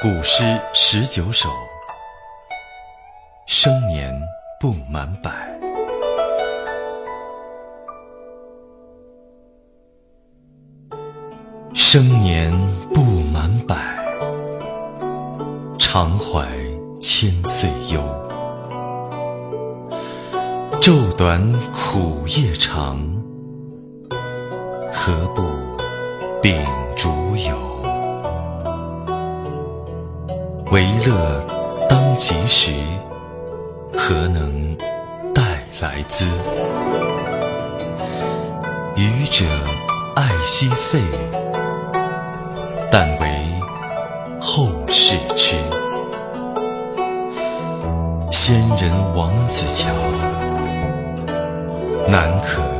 古诗十九首，生年不满百。生年不满百，常怀千岁忧。昼短苦夜长，何不秉烛游？为乐当及时，何能待来滋？愚者爱惜费，但为后世痴。仙人王子乔，难可。